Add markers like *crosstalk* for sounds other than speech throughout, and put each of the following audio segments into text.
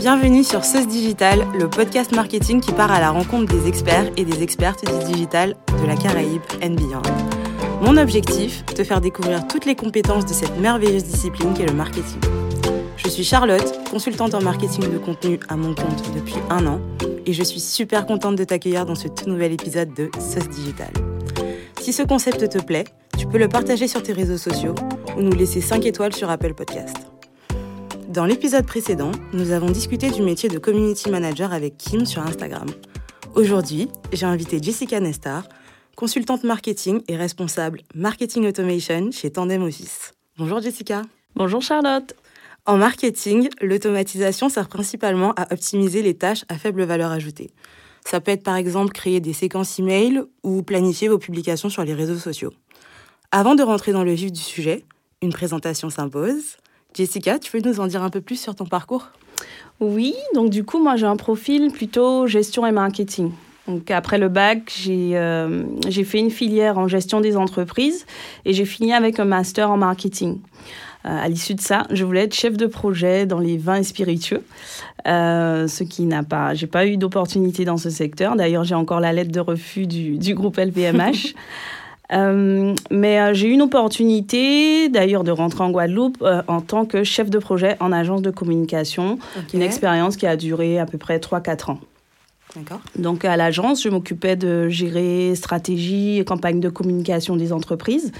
Bienvenue sur Sauce Digital, le podcast marketing qui part à la rencontre des experts et des expertes du digital de la Caraïbe and beyond. Mon objectif, te faire découvrir toutes les compétences de cette merveilleuse discipline qu'est le marketing. Je suis Charlotte, consultante en marketing de contenu à mon compte depuis un an, et je suis super contente de t'accueillir dans ce tout nouvel épisode de Sauce Digital. Si ce concept te plaît, tu peux le partager sur tes réseaux sociaux ou nous laisser 5 étoiles sur Apple Podcast. Dans l'épisode précédent, nous avons discuté du métier de community manager avec Kim sur Instagram. Aujourd'hui, j'ai invité Jessica Nestar, consultante marketing et responsable marketing automation chez Tandem Office. Bonjour Jessica. Bonjour Charlotte. En marketing, l'automatisation sert principalement à optimiser les tâches à faible valeur ajoutée. Ça peut être par exemple créer des séquences email ou planifier vos publications sur les réseaux sociaux. Avant de rentrer dans le vif du sujet, une présentation s'impose. Jessica, tu peux nous en dire un peu plus sur ton parcours? Oui, donc du coup, moi j'ai un profil plutôt gestion et marketing. Donc après le bac, j'ai euh, fait une filière en gestion des entreprises et j'ai fini avec un master en marketing. Euh, à l'issue de ça, je voulais être chef de projet dans les vins et spiritueux, euh, ce qui n'a pas, j'ai pas eu d'opportunité dans ce secteur. D'ailleurs, j'ai encore la lettre de refus du, du groupe LVMH. *laughs* Euh, mais j'ai eu une opportunité d'ailleurs de rentrer en Guadeloupe en tant que chef de projet en agence de communication, une expérience qui a duré à peu près 3-4 ans. Donc à l'agence, je m'occupais de gérer stratégie et campagne de communication des entreprises.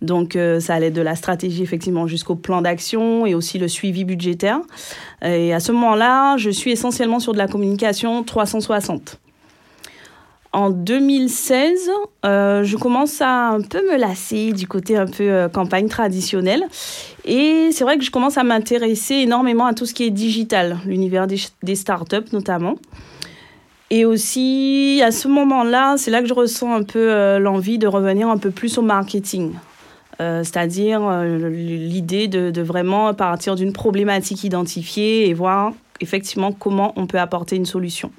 Donc euh, ça allait de la stratégie effectivement jusqu'au plan d'action et aussi le suivi budgétaire. Et à ce moment-là, je suis essentiellement sur de la communication 360. En 2016, euh, je commence à un peu me lasser du côté un peu euh, campagne traditionnelle. Et c'est vrai que je commence à m'intéresser énormément à tout ce qui est digital, l'univers des, startups notamment. Et aussi, à ce moment-là, c'est là que je ressens un peu l'envie de revenir un peu plus au marketing. Euh, c'est-à-dire euh, l'idée de, vraiment partir d'une problématique identifiée et voir effectivement comment on peut apporter une solution.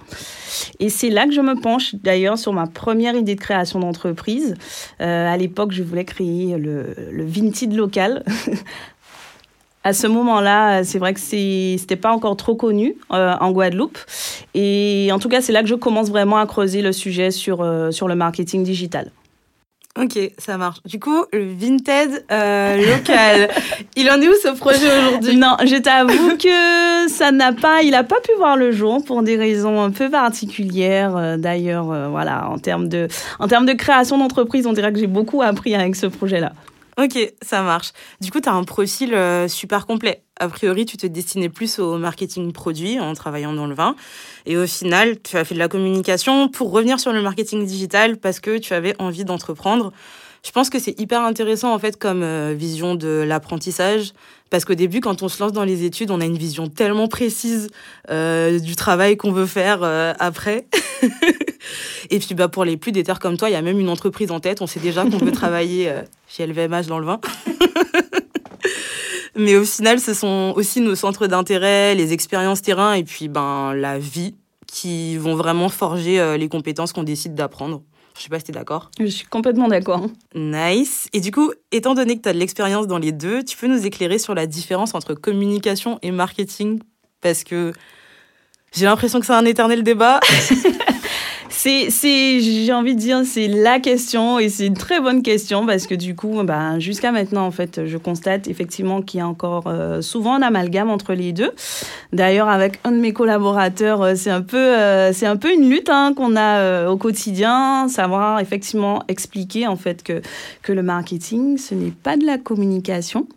Et c'est là que je me penche d'ailleurs sur ma première idée de création d'entreprise. Euh, à l'époque, je voulais créer le, le Vinted local. *laughs* à ce moment-là, c'est vrai que c'était pas encore trop connu en Guadeloupe. Et en tout cas, c'est là que je commence vraiment à creuser le sujet sur, sur le marketing digital. Ok, ça marche. Du coup, le Vinted euh, local, *laughs* il en est où ce projet aujourd'hui? Non, je t'avoue que ça n'a pas, il n'a pas pu voir le jour pour des raisons un peu particulières. Euh, d'ailleurs, euh, voilà, en termes de, en termes de création d'entreprise, on dirait que j'ai beaucoup appris avec ce projet-là. Ok, ça marche. Du coup, tu as un profil euh, super complet. A priori, tu te destinais plus au marketing produit en travaillant dans le vin. Et au final, tu as fait de la communication pour revenir sur le marketing digital parce que tu avais envie d'entreprendre. Je pense que c'est hyper intéressant en fait comme euh, vision de l'apprentissage parce qu'au début quand on se lance dans les études, on a une vision tellement précise euh, du travail qu'on veut faire euh, après. *laughs* Et puis bah pour les plus déter comme toi, il y a même une entreprise en tête, on sait déjà qu'on veut travailler chez LVMH dans le vin. *laughs* Mais au final, ce sont aussi nos centres d'intérêt, les expériences terrain et puis ben la vie qui vont vraiment forger les compétences qu'on décide d'apprendre. Je sais pas si tu es d'accord. Je suis complètement d'accord. Nice. Et du coup, étant donné que tu as de l'expérience dans les deux, tu peux nous éclairer sur la différence entre communication et marketing? Parce que j'ai l'impression que c'est un éternel débat. *laughs* C'est, j'ai envie de dire, c'est la question et c'est une très bonne question parce que du coup, ben, jusqu'à maintenant, en fait, je constate effectivement qu'il y a encore euh, souvent un amalgame entre les deux. D'ailleurs, avec un de mes collaborateurs, euh, c'est un peu, euh, c'est un peu une lutte hein, qu'on a au quotidien, savoir effectivement expliquer en fait que, que le marketing, ce n'est pas de la communication.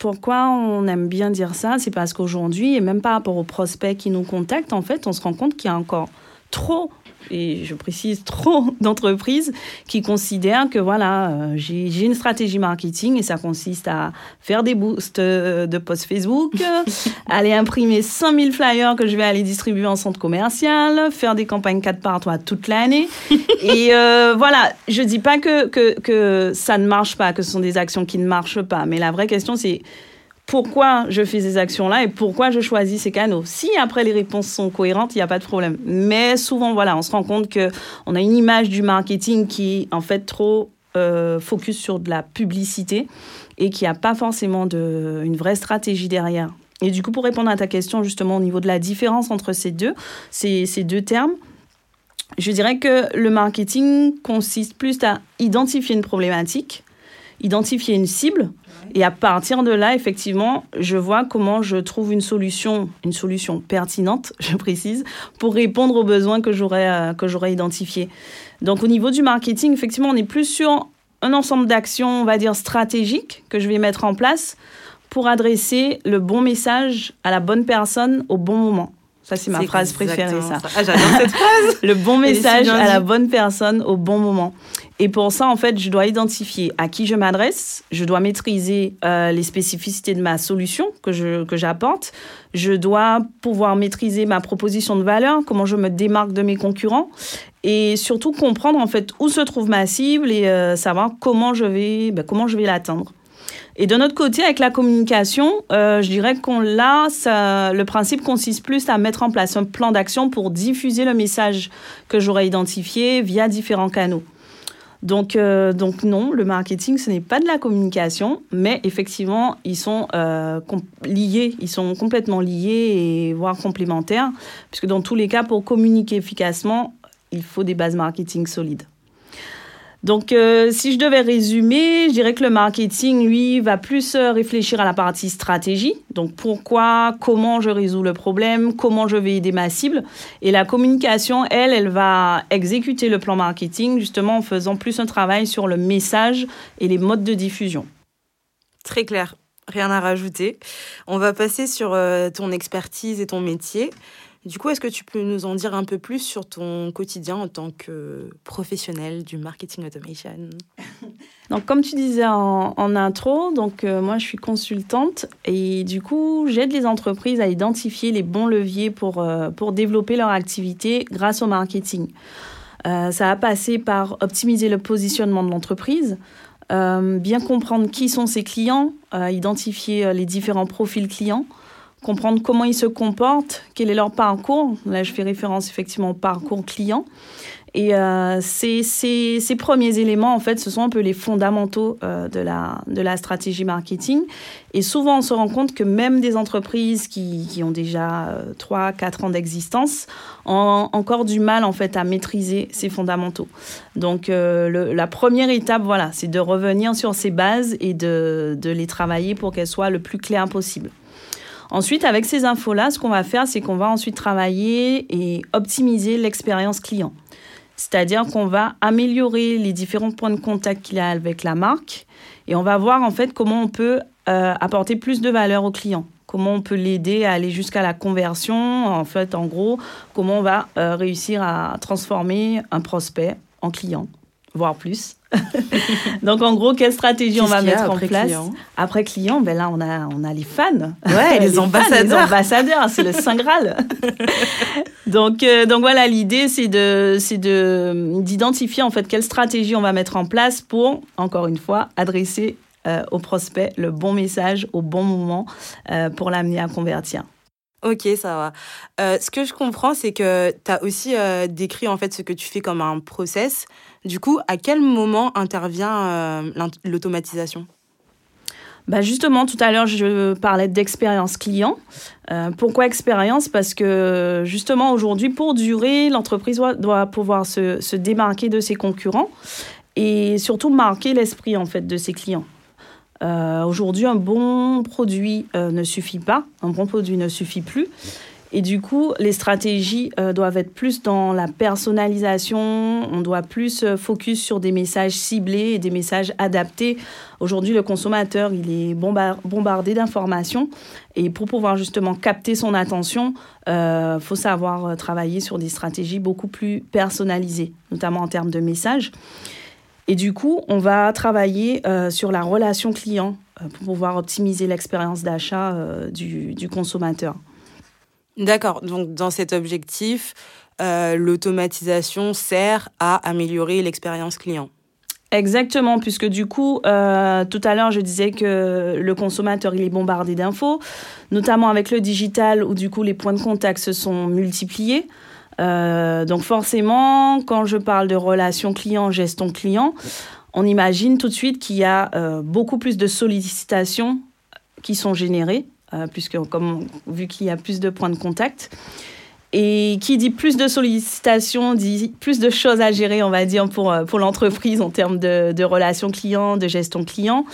Pourquoi on aime bien dire ça C'est parce qu'aujourd'hui, et même par rapport aux prospects qui nous contactent, en fait, on se rend compte qu'il y a encore trop et je précise trop *laughs* d'entreprises qui considèrent que voilà, euh, j'ai une stratégie marketing et ça consiste à faire des boosts euh, de posts Facebook, *laughs* aller imprimer 5000 flyers que je vais aller distribuer en centre commercial, faire des campagnes 4 par 3 toute l'année. *laughs* et euh, voilà, je dis pas que, que, que ça ne marche pas, que ce sont des actions qui ne marchent pas, mais la vraie question c'est pourquoi je fais ces actions-là et pourquoi je choisis ces canaux. Si après les réponses sont cohérentes, il n'y a pas de problème. Mais souvent, voilà, on se rend compte qu'on a une image du marketing qui est en fait trop euh, focus sur de la publicité et qui a pas forcément une vraie stratégie derrière. Et du coup, pour répondre à ta question justement au niveau de la différence entre ces deux, ces deux termes, je dirais que le marketing consiste plus à identifier une problématique, identifier une cible, et à partir de là, effectivement, je vois comment je trouve une solution, une solution pertinente, *laughs* je précise, pour répondre aux besoins que j'aurais euh, que j'aurais identifiés. Donc au niveau du marketing, effectivement, on est plus sur un ensemble d'actions, on va dire stratégiques que je vais mettre en place pour adresser le bon message à la bonne personne au bon moment. Ça, c'est ma phrase préférée, ça. Ah, j'adore cette *laughs* phrase. le bon message à la bonne personne au bon moment. Et pour ça, en fait, je dois identifier à qui je m'adresse, je dois maîtriser euh, les spécificités de ma solution que, j'apporte, je dois pouvoir maîtriser ma proposition de valeur, comment je me démarque de mes concurrents, et surtout comprendre en fait où se trouve ma cible et euh, savoir comment je vais, ben, vais l'atteindre. Et de notre côté, avec la communication, euh, je dirais qu'on là, ça, le principe consiste plus à mettre en place un plan d'action pour diffuser le message que j'aurais identifié via différents canaux. Donc, euh, donc non, le marketing, ce n'est pas de la communication, mais effectivement, ils sont euh, liés, ils sont complètement liés et voire complémentaires, puisque dans tous les cas, pour communiquer efficacement, il faut des bases marketing solides. Donc, euh, si je devais résumer, je dirais que le marketing, lui, va plus euh, réfléchir à la partie stratégie. Donc, pourquoi, comment je résous le problème, comment je vais aider ma cible. Et la communication, elle, elle va exécuter le plan marketing, justement en faisant plus un travail sur le message et les modes de diffusion. Très clair, rien à rajouter. On va passer sur euh, ton expertise et ton métier. Du coup, est-ce que tu peux nous en dire un peu plus sur ton quotidien en tant que professionnel du marketing automation? *laughs* Donc, comme tu disais en, intro, donc euh, moi je suis consultante et du coup j'aide les entreprises à identifier les bons leviers pour, euh, pour développer leur activité grâce au marketing. Euh, ça a passé par optimiser le positionnement de l'entreprise, bien comprendre qui sont ses clients, identifier les différents profils clients, comprendre comment ils se comportent, quel est leur parcours. Là, je fais référence effectivement au parcours client. Et euh, ces, premiers éléments, en fait, ce sont un peu les fondamentaux euh, de, la, de la stratégie marketing. Et souvent, on se rend compte que même des entreprises qui, qui ont déjà euh, 3, 4 ans d'existence ont encore du mal, en fait, à maîtriser ces fondamentaux. Donc, euh, la première étape, voilà, c'est de revenir sur ces bases et de, de les travailler pour qu'elles soient le plus claires possible. Ensuite, avec ces infos-là, ce qu'on va faire, c'est qu'on va ensuite travailler et optimiser l'expérience client. C'est-à-dire qu'on va améliorer les différents points de contact qu'il a avec la marque et on va voir en fait comment on peut euh, apporter plus de valeur au client. Comment on peut l'aider à aller jusqu'à la conversion. En fait, en gros, comment on va euh, réussir à transformer un prospect en client, voire plus. *laughs* Donc en gros, quelle stratégie on va mettre en place Après client, ben là on a on a les fans. Ouais, *laughs* les, ambassadeurs. les ambassadeurs, c'est le saint graal. *laughs* donc euh, donc voilà, l'idée c'est de c'est de d'identifier en fait quelle stratégie on va mettre en place pour encore une fois adresser euh, au prospect le bon message au bon moment euh, pour l'amener à convertir. Ok, ça va. ce que je comprends, c'est que tu as aussi décrit en fait ce que tu fais comme un process. Du coup, à quel moment intervient euh, l'automatisation? Bah justement, tout à l'heure, je parlais d'expérience client. Euh, pourquoi expérience? Parce que justement, aujourd'hui, pour durer, l'entreprise doit, pouvoir se, démarquer de ses concurrents et surtout marquer l'esprit en fait de ses clients. Euh, aujourd'hui, un bon produit ne suffit pas, un bon produit ne suffit plus. Et du coup, les stratégies euh, doivent être plus dans la personnalisation, on doit plus euh, focus sur des messages ciblés et des messages adaptés. Aujourd'hui, le consommateur, il est bombardé d'informations et pour pouvoir justement capter son attention, il euh, faut savoir travailler sur des stratégies beaucoup plus personnalisées, notamment en termes de messages. Et du coup, on va travailler sur la relation client pour pouvoir optimiser l'expérience d'achat du, du consommateur. D'accord. Donc, dans cet objectif, euh, l'automatisation sert à améliorer l'expérience client. Exactement, puisque du coup, euh, tout à l'heure, je disais que le consommateur, il est bombardé d'infos, notamment avec le digital, où du coup, les points de contact se sont multipliés. Euh, donc forcément, quand je parle de relation client, gestion client, on imagine tout de suite qu'il y a beaucoup plus de sollicitations qui sont générées puisque comme, vu qu'il y a plus de points de contact. Et qui dit plus de sollicitations, dit plus de choses à gérer, on va dire, pour, euh, pour l'entreprise en termes de, de, relations clients, de gestion client.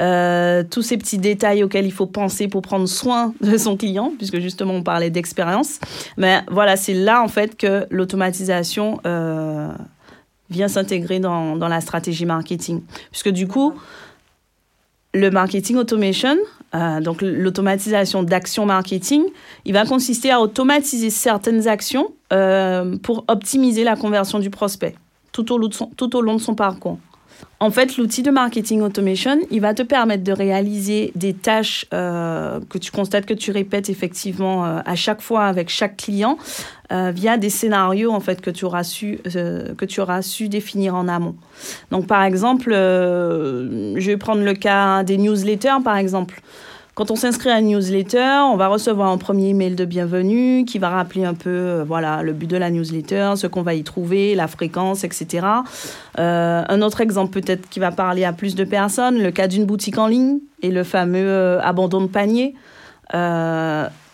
Euh, tous ces petits détails auxquels il faut penser pour prendre soin de son client, puisque justement on parlait d'expérience. Mais voilà, c'est là en fait que l'automatisation euh, vient s'intégrer dans, dans la stratégie marketing. Puisque du coup, le marketing automation, euh, donc l'automatisation d'actions marketing, il va consister à automatiser certaines actions euh, pour optimiser la conversion du prospect tout au, long de son parcours. En fait, l'outil de marketing automation, il va te permettre de réaliser des tâches euh, que tu constates que tu répètes effectivement à chaque fois avec chaque client euh, via des scénarios en fait que tu auras su que tu auras su définir en amont. Donc par exemple, je vais prendre le cas des newsletters par exemple. Quand on s'inscrit à une newsletter, on va recevoir un premier email de bienvenue qui va rappeler un peu euh, voilà, le but de la newsletter, ce qu'on va y trouver, la fréquence, etc. Euh, un autre exemple peut-être qui va parler à plus de personnes, le cas d'une boutique en ligne et le fameux euh, abandon de panier.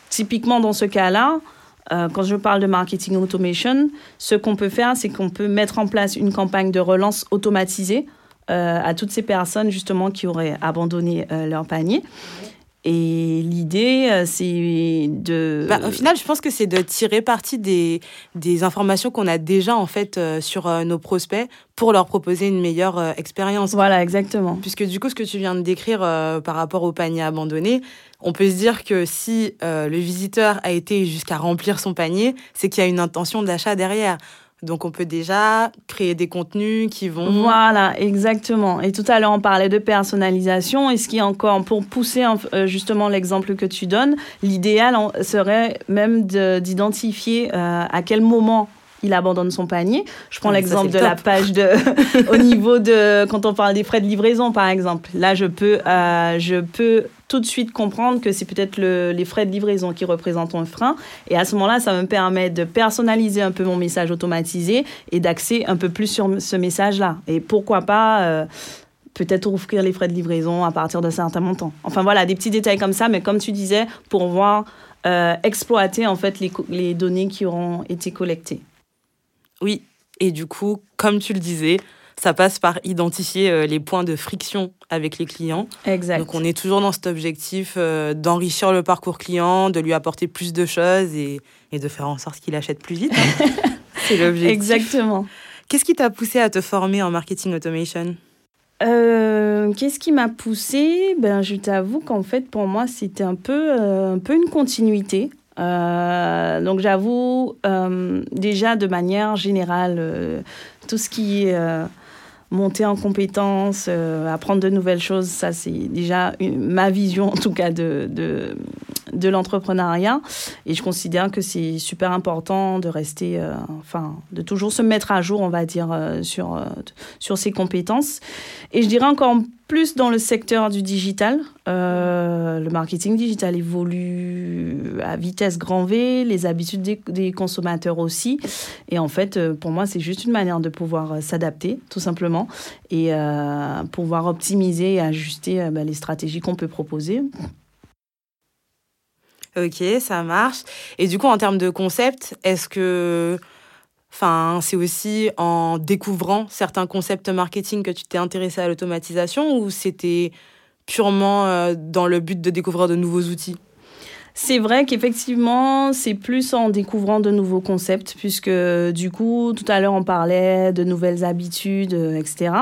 typiquement dans ce cas-là, quand je parle de marketing automation, ce qu'on peut faire, c'est qu'on peut mettre en place une campagne de relance automatisée à toutes ces personnes justement qui auraient abandonné leur panier. Et l'idée, euh, c'est de... Bah, au final, je pense que c'est de tirer parti des, des informations qu'on a déjà en fait euh, sur euh, nos prospects pour leur proposer une meilleure expérience. Voilà, exactement. Puisque du coup, ce que tu viens de décrire par rapport au panier abandonné, on peut se dire que si le visiteur a été jusqu'à remplir son panier, c'est qu'il y a une intention d'achat derrière. Donc on peut déjà créer des contenus qui vont... Voilà, exactement. Et tout à l'heure, on parlait de personnalisation. Et ce qui est encore, pour pousser euh, justement l'exemple que tu donnes, l'idéal serait même d'identifier euh, à quel moment il abandonne son panier. Je prends ah, l'exemple de la page de *laughs* au niveau de quand on parle des frais de livraison par exemple. Là, je peux euh, je peux tout de suite comprendre que c'est peut-être les frais de livraison qui représentent un frein. Et à ce moment-là, ça me permet de personnaliser un peu mon message automatisé et d'axer un peu plus sur ce message-là. Et pourquoi pas euh, peut-être offrir les frais de livraison à partir d'un certain montant. Enfin voilà, des petits détails comme ça, mais comme tu disais, pour voir euh, exploiter en fait les, les données qui auront été collectées. Oui, et du coup, comme tu le disais, ça passe par identifier euh, les points de friction avec les clients. Exact. Donc on est toujours dans cet objectif euh, d'enrichir le parcours client, de lui apporter plus de choses et, et de faire en sorte qu'il achète plus vite. Hein. *laughs* C'est l'objectif. Exactement. Qu'est-ce qui t'a poussé à te former en marketing automation? Euh, Qu'est-ce qui m'a poussé? Ben, Je t'avoue qu'en fait, pour moi, c'était un peu, un peu une continuité. Euh, donc j'avoue, euh, déjà de manière générale, euh, tout ce qui est monter en compétences, apprendre de nouvelles choses, ça c'est déjà ma vision en tout cas de, de, de l'entrepreneuriat. Et je considère que c'est super important de rester, enfin, de toujours se mettre à jour, on va dire, sur, sur ses compétences. Et je dirais encore plus dans le secteur du digital. Euh, le marketing digital évolue à vitesse grand V, les habitudes des, consommateurs aussi. Et en fait, euh, pour moi, c'est juste une manière de pouvoir euh, s'adapter, tout simplement, et pouvoir optimiser et ajuster bah, les stratégies qu'on peut proposer. Ok, ça marche. Et du coup, en termes de concept, est-ce que Enfin, c'est aussi en découvrant certains concepts marketing que tu t'es intéressé à l'automatisation ou c'était purement euh, dans le but de découvrir de nouveaux outils? C'est vrai qu'effectivement, c'est plus en découvrant de nouveaux concepts, puisque du coup, tout à l'heure, on parlait de nouvelles habitudes, euh, etc.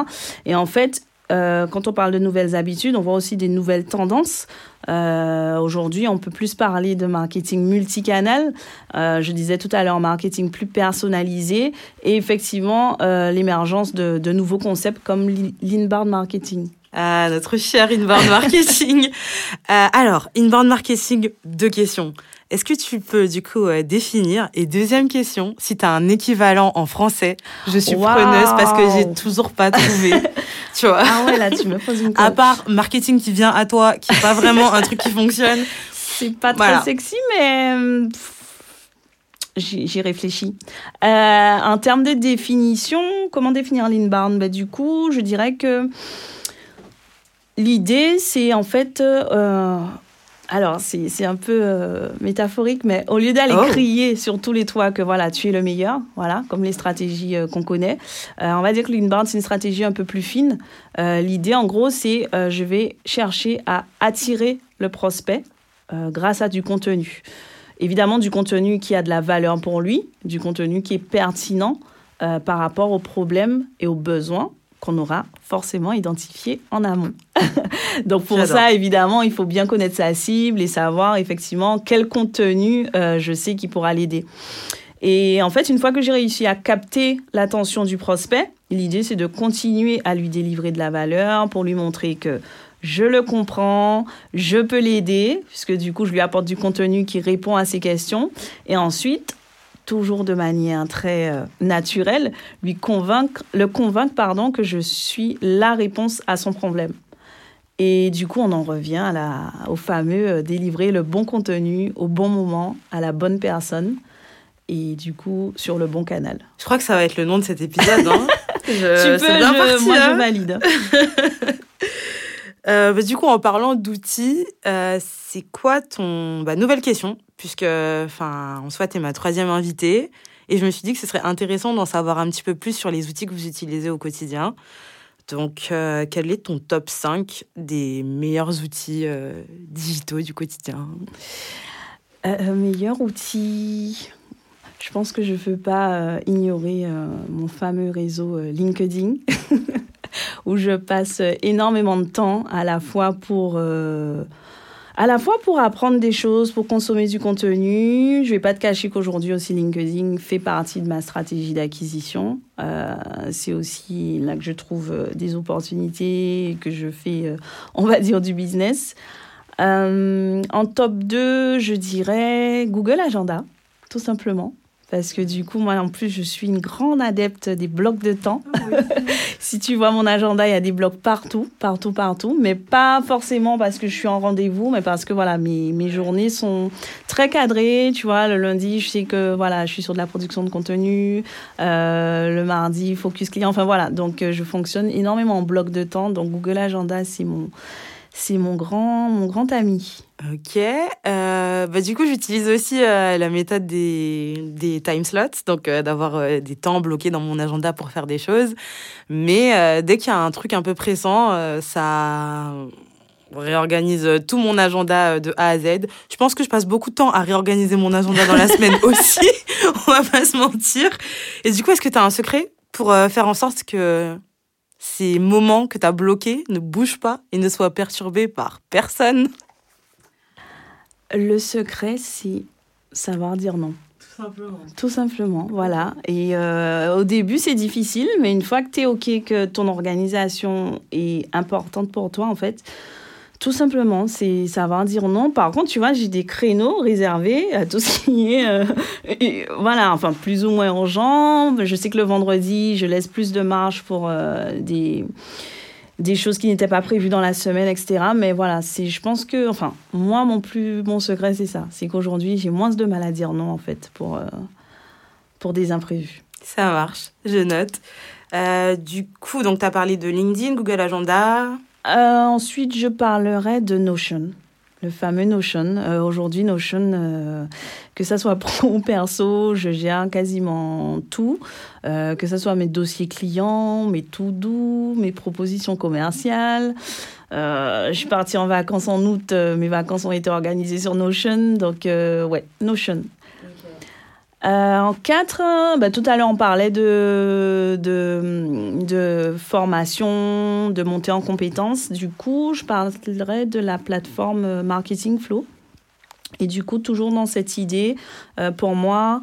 Et en fait, euh, quand on parle de nouvelles habitudes, on voit aussi des nouvelles tendances. Euh, aujourd'hui, on peut plus parler de marketing multicanal. Euh, je disais tout à l'heure, marketing plus personnalisé et effectivement l'émergence de, de, nouveaux concepts comme l'inbound marketing. Ah, notre cher inbound marketing. *laughs* alors, inbound marketing, deux questions. Est-ce que tu peux du coup définir Et deuxième question, si tu as un équivalent en français, je suis preneuse parce que j'ai toujours pas trouvé. *laughs* tu vois Ah ouais, là tu me poses une À part marketing qui vient à toi, qui est pas vraiment un truc qui *laughs* fonctionne. C'est pas très sexy, mais j'y réfléchis. Euh, en termes de définition, comment définir l'inbound bah, Du coup, je dirais que l'idée, c'est en fait euh, alors, c'est un peu euh, métaphorique, mais au lieu d'aller oh. crier sur tous les toits que voilà, tu es le meilleur, voilà, comme les stratégies euh, qu'on connaît, euh, on va dire que l'inbound, c'est une stratégie un peu plus fine. L'idée, en gros, c'est je vais chercher à attirer le prospect grâce à du contenu. Évidemment, du contenu qui a de la valeur pour lui, du contenu qui est pertinent par rapport aux problèmes et aux besoins qu'on aura forcément identifié en amont. *laughs* Donc pour ça, évidemment, il faut bien connaître sa cible et savoir effectivement quel contenu euh, je sais qui pourra l'aider. Et en fait, une fois que j'ai réussi à capter l'attention du prospect, l'idée c'est de continuer à lui délivrer de la valeur pour lui montrer que je le comprends, je peux l'aider, puisque du coup, je lui apporte du contenu qui répond à ses questions. Et ensuite, toujours de manière très euh, naturelle, lui convaincre, le convaincre pardon, que je suis la réponse à son problème. Et du coup, on en revient à la, au fameux euh, délivrer le bon contenu au bon moment, à la bonne personne, et du coup, sur le bon canal. Je crois que ça va être le nom de cet épisode. Hein. *laughs* tu peux, moi je hein. valide. *laughs* Euh, bah, du coup, en parlant d'outils, c'est quoi ton bah, nouvelle question? Puisque, enfin, en soit, tu es ma troisième invitée. Et je me suis dit que ce serait intéressant d'en savoir un petit peu plus sur les outils que vous utilisez au quotidien. Donc, euh, quel est ton top 5 des meilleurs outils euh, digitaux du quotidien? Euh, Meilleurs outils Je pense que je ne veux pas ignorer mon fameux réseau LinkedIn, *laughs* où je passe énormément de temps à la fois pour à la fois pour apprendre des choses, pour consommer du contenu. Je vais pas te cacher qu'aujourd'hui aussi LinkedIn fait partie de ma stratégie d'acquisition. Euh, c'est aussi là que je trouve euh, des opportunités, que je fais, euh, on va dire, du business. en top 2, je dirais Google Agenda, tout simplement. Parce que du coup, moi en plus, je suis une grande adepte des blocs de temps. Ah *laughs* si tu vois mon agenda, il y a des blocs partout, partout, partout. Mais pas forcément parce que je suis en rendez-vous, mais parce que voilà, mes, mes journées sont très cadrées. Tu vois, le lundi, je sais que voilà, je suis sur de la production de contenu. Euh, le mardi, focus client. Enfin voilà, donc euh, je fonctionne énormément en blocs de temps. Donc Google Agenda, c'est mon c'est mon grand, mon grand ami. Ok. Euh, bah, du coup, j'utilise aussi euh, la méthode des, des time slots, donc euh, d'avoir des temps bloqués dans mon agenda pour faire des choses. Mais dès qu'il y a un truc un peu pressant, ça réorganise tout mon agenda de A à Z. Je pense que je passe beaucoup de temps à réorganiser mon agenda dans la semaine *laughs* aussi, *laughs* on va pas se mentir. Et du coup, est-ce que tu as un secret pour faire en sorte que ces moments que tu as bloqués ne bougent pas et ne soient perturbés par personne? Le secret, c'est savoir dire non. Tout simplement. Tout simplement, voilà. Et euh, au début, c'est difficile, mais une fois que tu es OK, que ton organisation est importante pour toi, en fait, tout simplement, c'est savoir dire non. Par contre, tu vois, j'ai des créneaux réservés à tout ce qui est, euh, voilà, enfin plus ou moins urgent. Je sais que le vendredi, je laisse plus de marge pour euh, des des choses qui n'étaient pas prévues dans la semaine, etc. Mais voilà, c'est, je pense que, enfin, moi, mon plus bon secret, c'est ça. C'est qu'aujourd'hui, j'ai moins de mal à dire non, en fait, pour, euh, pour des imprévus. Ça marche, je note. du coup, donc, tu as parlé de LinkedIn, Google Agenda. Euh, ensuite, je parlerai de Notion, fameux Notion. Euh, aujourd'hui, Notion, euh, que ça soit *laughs* pro ou perso, je gère quasiment tout. que ce soit mes dossiers clients, mes tout doux, mes propositions commerciales. je suis partie en vacances en août, mes vacances ont été organisées sur Notion. Donc, ouais, Notion. Euh, en quatre, bah, tout à l'heure on parlait de, formation, de montée en compétences. Du coup, je parlerai de la plateforme Marketing Flow. Et du coup, toujours dans cette idée, euh, pour moi,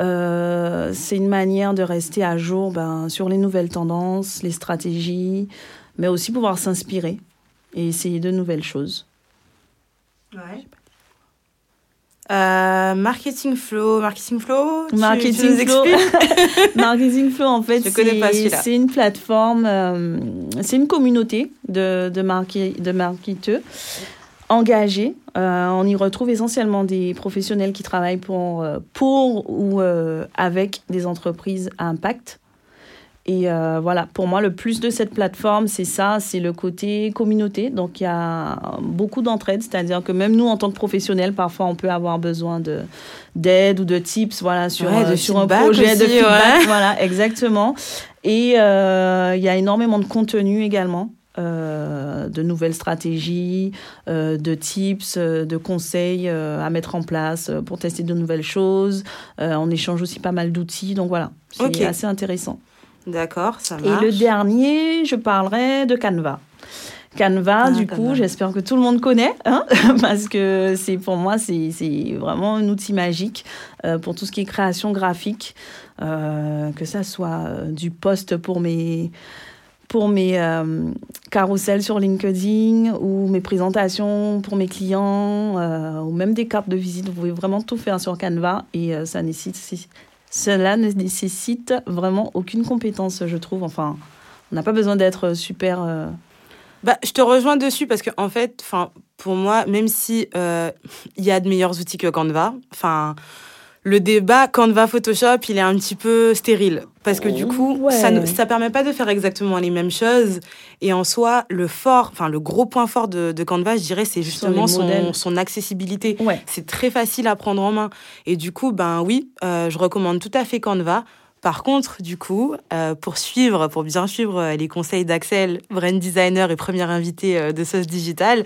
euh, c'est une manière de rester à jour ben, sur les nouvelles tendances, les stratégies, mais aussi pouvoir s'inspirer et essayer de nouvelles choses. Ouais. Euh, marketing Flow, Marketing Flow, Marketing Flow. *laughs* *laughs* marketing Flow, en fait, c'est une plateforme, euh, c'est une communauté de, de, de marketeurs engagés. Euh, on y retrouve essentiellement des professionnels qui travaillent pour, pour ou avec des entreprises à impact. Et euh, voilà, pour moi, le plus de cette plateforme, c'est ça, c'est le côté communauté. Donc, il y a beaucoup d'entraide, c'est-à-dire que même nous, en tant que professionnels, parfois, on peut avoir besoin de d'aide ou de tips, voilà, sur, euh, sur un projet de feedback. Voilà, exactement. Et euh, il y a énormément de contenu également. de nouvelles stratégies, de tips, de conseils à mettre en place pour tester de nouvelles choses. on échange aussi pas mal d'outils. Donc voilà, c'est assez intéressant. D'accord, ça marche. Et le dernier, je parlerai de Canva. Canva, ah, du coup, j'espère que tout le monde connaît, hein, *laughs* parce que c'est pour moi, c'est vraiment un outil magique euh, pour tout ce qui est création graphique, euh, que ça soit euh, du post pour mes pour mes carousels sur LinkedIn ou mes présentations pour mes clients ou même des cartes de visite. Vous pouvez vraiment tout faire sur Canva et ça nécessite, cela ne nécessite vraiment aucune compétence, je trouve. Enfin, on n'a pas besoin d'être super. Euh, bah, je te rejoins dessus parce que en fait, enfin, pour moi, même si euh, il y a de meilleurs outils que Canva, enfin, le débat Canva Photoshop, il est un petit peu stérile. Parce que du coup, ça ne ça permet pas de faire exactement les mêmes choses. Et en soi, le fort, enfin, le gros point fort de, de Canva, je dirais, c'est justement son, son, accessibilité. C'est très facile à prendre en main. Et du coup, ben oui, euh, je recommande tout à fait Canva. Par contre, du coup, euh, pour suivre, pour bien suivre euh, les conseils d'Axel, brand designer et premier invité de Sauce Digital,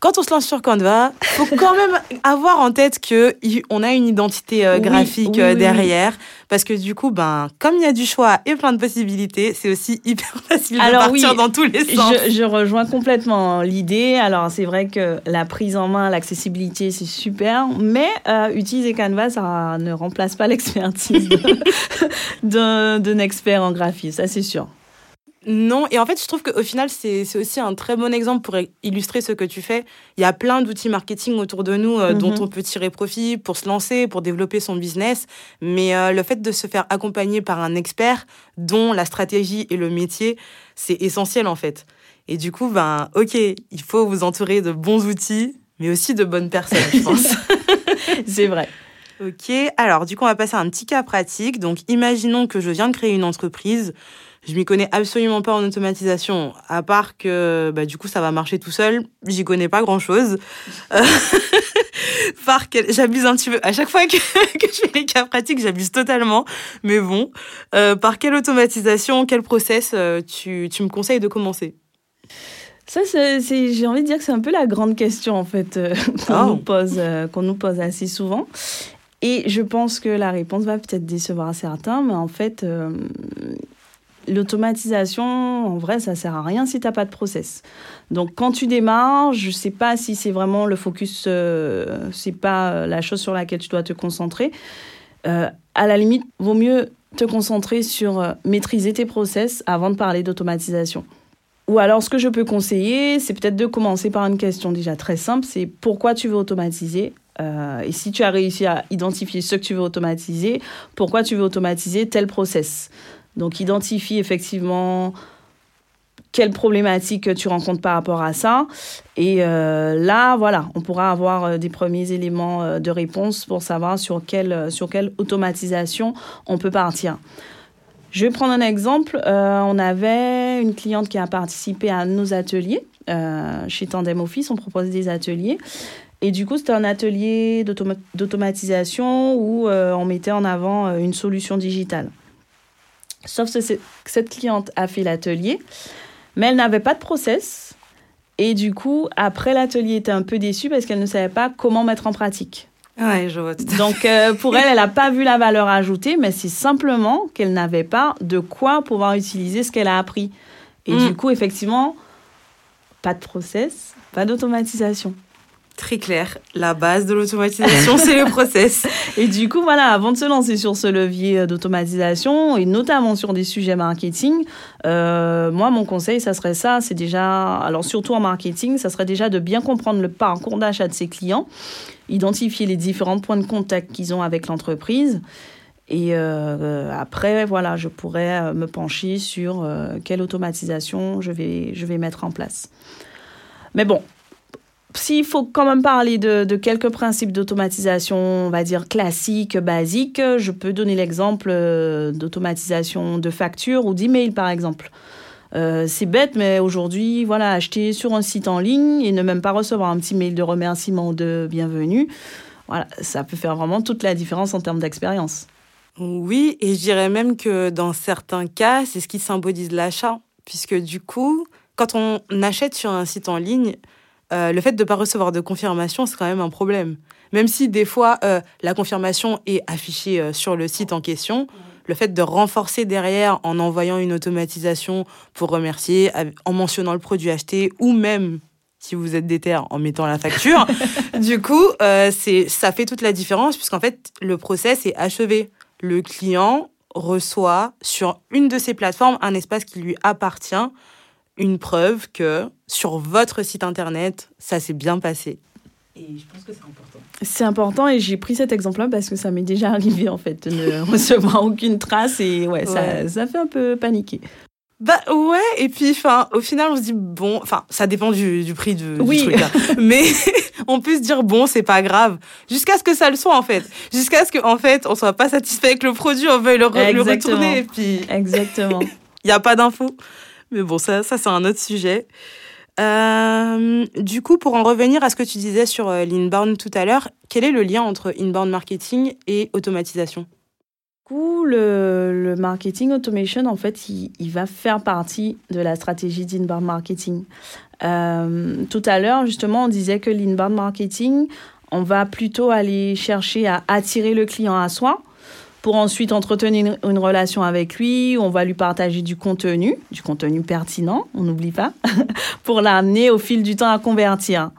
quand on se lance sur Canva, faut quand même *laughs* avoir en tête que on a une identité euh, graphique euh, derrière, parce que du coup, ben, comme il y a du choix et plein de possibilités, c'est aussi *laughs* hyper facile de partir dans tous les sens. Je, je rejoins complètement l'idée. Alors, c'est vrai que la prise en main, l'accessibilité, c'est super, mais euh, utiliser Canva, ça ne remplace pas *laughs* l'expertise d'un expert en graphisme, ça c'est sûr. Non, et en fait, je trouve qu'au final, c'est aussi un très bon exemple pour illustrer ce que tu fais. Il y a plein d'outils marketing autour de nous euh, dont mhm. on peut tirer profit pour se lancer, pour développer son business. Mais euh, le fait de se faire accompagner par un expert dont la stratégie et le métier, c'est essentiel en fait. Et du coup, ben, ok, il faut vous entourer de bons outils, mais aussi de bonnes personnes, je pense. *laughs* *laughs* c'est vrai. Ok, alors du coup, on va passer à un petit cas pratique. Donc, imaginons que je viens de créer une entreprise. Je m'y connais absolument pas en automatisation, à part que bah, du coup ça va marcher tout seul. J'y connais pas grand chose. Euh, *laughs* par j'abuse un petit peu. À chaque fois que, *laughs* que je fais les cas pratiques, j'abuse totalement. Mais bon, euh, par quelle automatisation, quel process euh, tu, tu me conseilles de commencer? Ça, c'est, j'ai envie de dire que c'est un peu la grande question en fait *laughs* qu'on oh. nous pose, qu'on nous pose assez souvent. Et je pense que la réponse va peut-être décevoir certains, mais en fait, l'automatisation, en vrai, ça sert à rien si tu n'as pas de process. Donc, quand tu démarres, je ne sais pas si c'est vraiment le focus, euh, c'est pas la chose sur laquelle tu dois te concentrer. Euh, à la limite, vaut mieux te concentrer sur euh, maîtriser tes process avant de parler d'automatisation. Ou alors, ce que je peux conseiller, c'est peut-être de commencer par une question déjà très simple, c'est pourquoi tu veux automatiser et si tu as réussi à identifier ce que tu veux automatiser, pourquoi tu veux automatiser tel process? Donc, identifie effectivement quelles problématiques tu rencontres par rapport à ça. Et euh, là, voilà, on pourra avoir euh, des premiers éléments euh, de réponse pour savoir sur quelle, sur quelle automatisation on peut partir. Je vais prendre un exemple. on avait une cliente qui a participé à nos ateliers. chez Tandem Office, on propose des ateliers. Et du coup, c'était un atelier d'automatisation où on mettait en avant une solution digitale. Sauf que cette cliente a fait l'atelier, mais elle n'avait pas de process. Et du coup, après l'atelier, était un peu déçue parce qu'elle ne savait pas comment mettre en pratique. Ouais, je vois. Donc, euh, pour elle, *laughs* elle n'a pas vu la valeur ajoutée, mais c'est simplement qu'elle n'avait pas de quoi pouvoir utiliser ce qu'elle a appris. Et mm. du coup, effectivement, pas de process, pas d'automatisation très clair. La base de l'automatisation, *laughs* c'est le process. Et du coup, voilà, avant de se lancer sur ce levier euh, d'automatisation, et notamment sur des sujets marketing, euh, moi, mon conseil, ça serait ça, c'est déjà, alors surtout en marketing, ça serait déjà de bien comprendre le parcours d'achat de ses clients, identifier les différents points de contact qu'ils ont avec l'entreprise. Et euh, après, voilà, je pourrais me pencher sur quelle automatisation je vais, je vais mettre en place. Mais bon, s'il faut quand même parler de, quelques principes d'automatisation, on va dire classiques, basiques, je peux donner l'exemple euh, d'automatisation de factures ou d'email par exemple. Euh, c'est bête, mais aujourd'hui, voilà, acheter sur un site en ligne et ne même pas recevoir un petit mail de remerciement ou de bienvenue, voilà, ça peut faire vraiment toute la différence en termes d'expérience. Oui, et je dirais même que dans certains cas, c'est ce qui symbolise l'achat, puisque du coup, quand on achète sur un site en ligne, euh, le fait de ne pas recevoir de confirmation, c'est quand même un problème. Même si des fois, euh, la confirmation est affichée euh, sur le site en question, le fait de renforcer derrière en envoyant une automatisation pour remercier, en mentionnant le produit acheté, ou même, si vous êtes déter, en mettant la facture, *laughs* du coup, c'est ça fait toute la différence, puisqu'en fait, le process est achevé. Le client reçoit sur une de ces plateformes un espace qui lui appartient une preuve que sur votre site internet, ça s'est bien passé. Et je pense que c'est important. C'est important et j'ai pris cet exemple-là parce que ça m'est déjà arrivé en fait de ne *laughs* recevoir aucune trace et ouais, Ça, ça fait un peu paniquer. Bah ouais, et puis enfin au final on se dit bon, enfin ça dépend du, du prix du, oui. truc là. *laughs* mais *laughs* on peut se dire bon c'est pas grave jusqu'à ce que ça le soit en fait, jusqu'à ce qu'en en fait on soit pas satisfait avec le produit, on veuille le, le retourner et puis. Exactement. Il n'y a pas d'infos. Mais bon, ça, ça c'est un autre sujet. Euh, du coup, pour en revenir à ce que tu disais sur euh, l'inbound tout à l'heure, quel est le lien entre inbound marketing et automatisation? Du coup, le, le, marketing automation, en fait, il, va faire partie de la stratégie d'inbound marketing. Euh, tout à l'heure, justement, on disait que l'inbound marketing, on va plutôt aller chercher à attirer le client à soi pour ensuite entretenir une, relation avec lui. On va lui partager du contenu, du contenu pertinent, on n'oublie pas, *laughs* pour l'amener au fil du temps à convertir.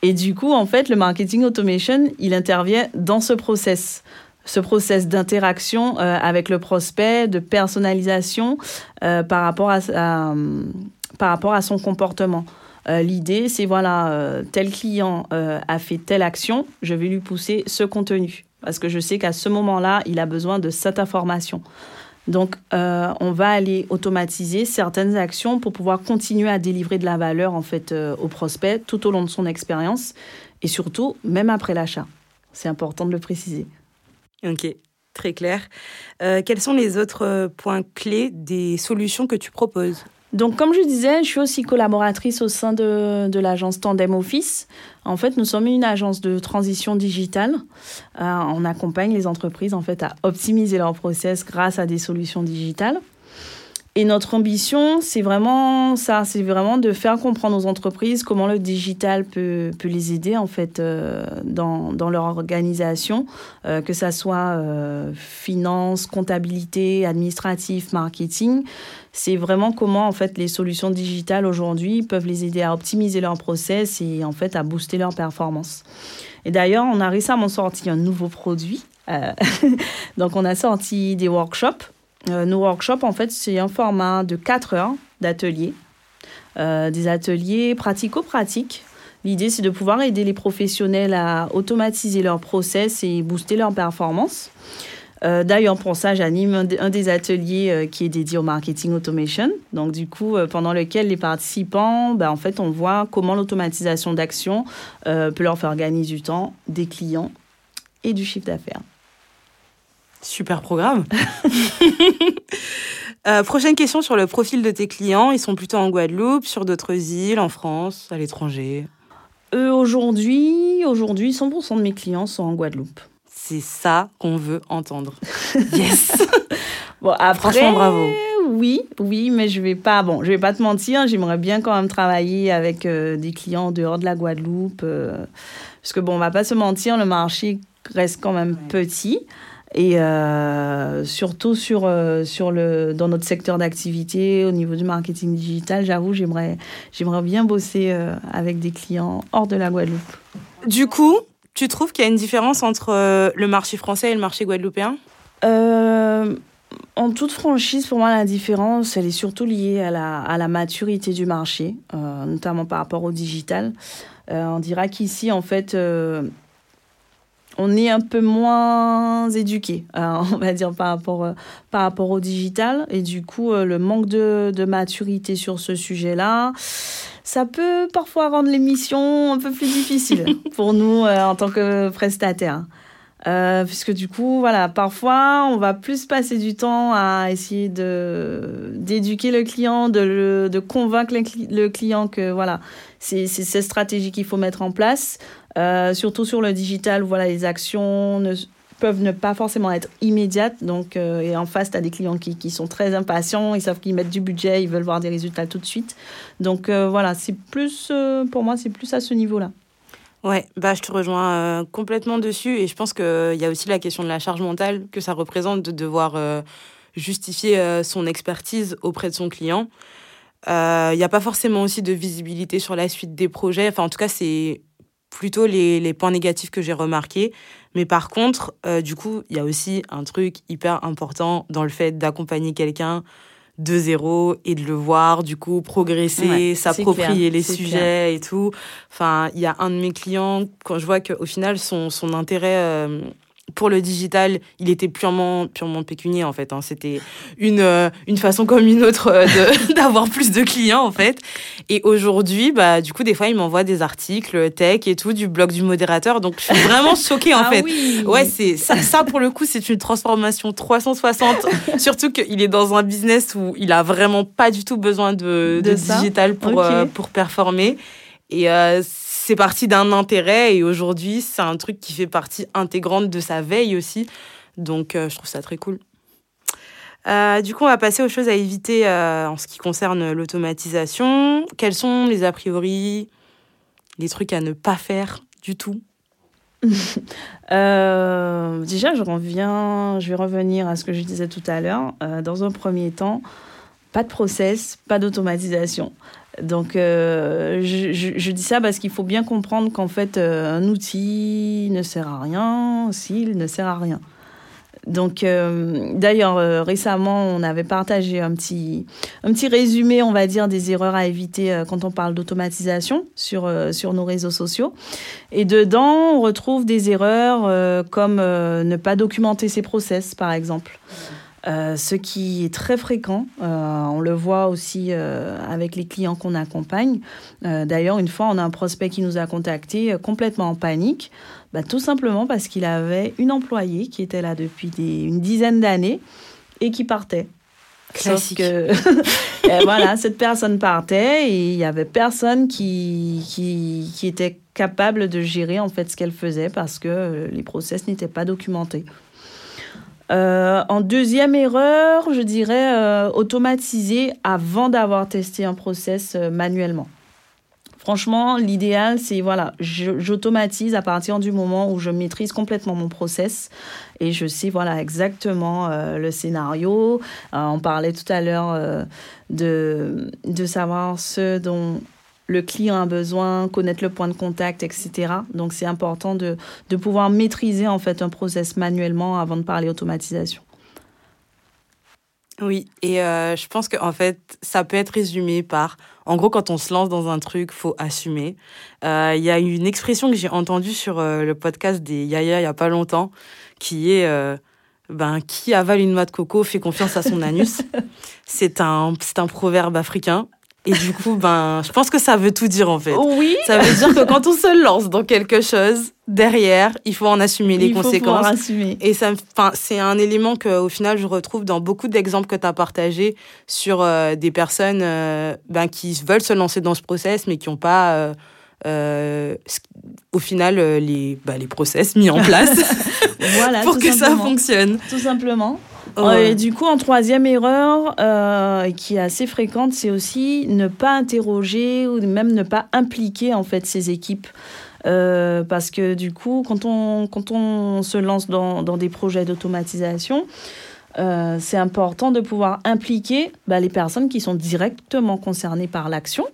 Et du coup, en fait, le marketing automation, il intervient dans ce process ce process d'interaction euh, avec le prospect, de personnalisation euh, par, rapport à, par rapport à son comportement. Euh, l'idée, c'est voilà, tel client a fait telle action, je vais lui pousser ce contenu parce que je sais qu'à ce moment-là, il a besoin de cette information. Donc, euh, on va aller automatiser certaines actions pour pouvoir continuer à délivrer de la valeur en fait euh, au prospect tout au long de son expérience et surtout même après l'achat. C'est important de le préciser. Ok, très clair. Euh, quels sont les autres points clés des solutions que tu proposes? Donc, comme je disais, je suis aussi collaboratrice au sein de, l'agence Tandem Office. En fait, nous sommes une agence de transition digitale. Euh, on accompagne les entreprises en fait à optimiser leur process grâce à des solutions digitales. Et notre ambition, c'est vraiment ça, c'est vraiment de faire comprendre aux entreprises comment le digital peut, peut les aider en fait euh, dans, dans, leur organisation, euh, que ça soit euh, finance, comptabilité, administratif, marketing. C'est vraiment comment en fait les solutions digitales aujourd'hui peuvent les aider à optimiser leur process et en fait à booster leur performance. Et d'ailleurs, on a récemment sorti un nouveau produit. *laughs* donc on a sorti des workshops euh, nos workshops, en fait, c'est un format de 4 heures d'ateliers, euh, des ateliers pratico-pratiques. L'idée, c'est de pouvoir aider les professionnels à automatiser leur process et booster leur performance. Euh, D'ailleurs, pour ça, j'anime un, des ateliers euh, qui est dédié au marketing automation. Donc, du coup, pendant lequel les participants, ben, en fait, on voit comment l'automatisation d'action peut leur faire gagner du temps, des clients et du chiffre d'affaires. Super programme. *laughs* Euh, prochaine question sur le profil de tes clients. Ils sont plutôt en Guadeloupe, sur d'autres îles, en France, à l'étranger euh, Aujourd'hui, aujourd'hui, 100% de mes clients sont en Guadeloupe. C'est ça qu'on veut entendre. *laughs* yes. *laughs* bon, après, Franchement, bravo. Oui, oui, mais je vais pas. Bon, je vais pas te mentir. J'aimerais bien quand même travailler avec euh, des clients dehors de la Guadeloupe, parce que bon, on va pas se mentir, le marché reste quand même petit. Et euh, surtout sur, euh, sur le, dans notre secteur d'activité, au niveau du marketing digital, j'avoue, j'aimerais, j'aimerais bien bosser euh, avec des clients hors de la Guadeloupe. Du coup, tu trouves qu'il y a une différence entre le marché français et le marché guadeloupéen? En toute franchise, pour moi, la différence, elle est surtout liée à la, à la maturité du marché, notamment par rapport au digital. on dira qu'ici, en fait, on est un peu moins éduqué, euh, *laughs* on va dire, par rapport, euh, par rapport au digital. Et du coup, euh, le manque de, maturité sur ce sujet-là, ça peut parfois rendre l'émission un peu plus difficile *laughs* pour nous en tant que prestataires. Puisque du coup, voilà, parfois, on va plus passer du temps à essayer de d'éduquer le client, de, de convaincre le, client que voilà, c'est cette stratégie qu'il faut mettre en place. Euh, surtout sur le digital, voilà, les actions peuvent ne pas forcément être immédiates. Donc, euh, et en face, tu as des clients qui, sont très impatients, ils savent qu'ils mettent du budget, ils veulent voir des résultats tout de suite. Donc voilà, c'est plus, pour moi, c'est plus à ce niveau-là. Ouais, bah, je te rejoins euh, complètement dessus. Et je pense qu'il y a aussi la question de la charge mentale que ça représente de devoir euh, justifier euh, son expertise auprès de son client. Il n'y a pas forcément aussi de visibilité sur la suite des projets. Enfin, en tout cas, c'est plutôt les, les, points négatifs que j'ai remarqués. Mais par contre, du coup, il y a aussi un truc hyper important dans le fait d'accompagner quelqu'un de zéro et de le voir du coup progresser, s'approprier les sujets et tout. Enfin, il y a un de mes clients quand je vois qu'au final son son intérêt euh, pour le digital, il était purement, purement pécunier en fait. Hein. C'était une, euh, une façon comme une autre euh, *laughs* d'avoir plus de clients en fait. Et aujourd'hui, bah, du coup, des fois, il m'envoie des articles tech et tout du blog du modérateur. Donc, je suis vraiment choquée en *laughs* ah fait. Ouais, c'est ça, ça, pour le coup, c'est une transformation 360. *laughs* Surtout qu'il est dans un business où il a vraiment pas du tout besoin de, de, digital pour, euh, pour performer. Et c'est parti d'un intérêt et aujourd'hui, c'est un truc qui fait partie intégrante de sa veille aussi. Donc, euh, je trouve ça très cool. Euh, du coup, on va passer aux choses à éviter euh, en ce qui concerne l'automatisation. Quels sont les a priori, les trucs à ne pas faire du tout? *laughs* Déjà, je reviens, je vais revenir à ce que je disais tout à l'heure. dans un premier temps, pas de process, pas d'automatisation. Donc, euh, je, dis ça parce qu'il faut bien comprendre qu'en fait, euh, un outil ne sert à rien s'il ne sert à rien. Donc, euh, d'ailleurs, récemment, on avait partagé un petit, un petit résumé, on va dire, des erreurs à éviter quand on parle d'automatisation sur, sur nos réseaux sociaux. Et dedans, on retrouve des erreurs comme ne pas documenter ses process, par exemple. Euh, ce qui est très fréquent. Euh, on le voit aussi euh, avec les clients qu'on accompagne. D'ailleurs, une fois, on a un prospect qui nous a contacté complètement en panique, bah, tout simplement parce qu'il avait une employée qui était là depuis une dizaine d'années et qui partait. Classique. *laughs* voilà, cette personne partait et il y avait personne qui, qui, qui était capable de gérer en fait ce qu'elle faisait parce que les process n'étaient pas documentés. Euh, en deuxième erreur, je dirais euh, automatiser avant d'avoir testé un process euh, manuellement. Franchement, l'idéal, c'est voilà, j'automatise à partir du moment où je maîtrise complètement mon process et je sais voilà exactement le scénario. on parlait tout à l'heure de, de savoir ce dont le client a besoin, connaître le point de contact, etc. Donc c'est important de, de, pouvoir maîtriser en fait un process manuellement avant de parler automatisation. Oui, et euh, je pense qu'en fait, ça peut être résumé par, en gros, quand on se lance dans un truc, faut assumer. Euh, il y a une expression que j'ai entendue sur euh, le podcast des Yaya il y a pas longtemps, qui est, ben, qui avale une noix de coco fait confiance à son anus? *laughs* c'est un, c'est un proverbe africain et du coup, ben, je pense que ça veut tout dire en fait. Oui. Ça veut dire que quand on se lance dans quelque chose, derrière, il faut en assumer les conséquences. assumer. Et ça, enfin, c'est un élément que, au final, je retrouve dans beaucoup d'exemples que tu as partagés sur euh, des personnes euh, ben, qui veulent se lancer dans ce process, mais qui n'ont pas, euh, au final, les, ben, les process mis en place *laughs* voilà, *laughs* pour que ça fonctionne. Tout simplement. Et du coup, en troisième erreur, euh, qui est assez fréquente, c'est aussi ne pas interroger ou même ne pas impliquer en fait ses équipes. Euh, parce que du coup, quand on, quand on se lance dans, dans des projets d'automatisation, euh, c'est important de pouvoir impliquer bah, les personnes qui sont directement concernées par l'action,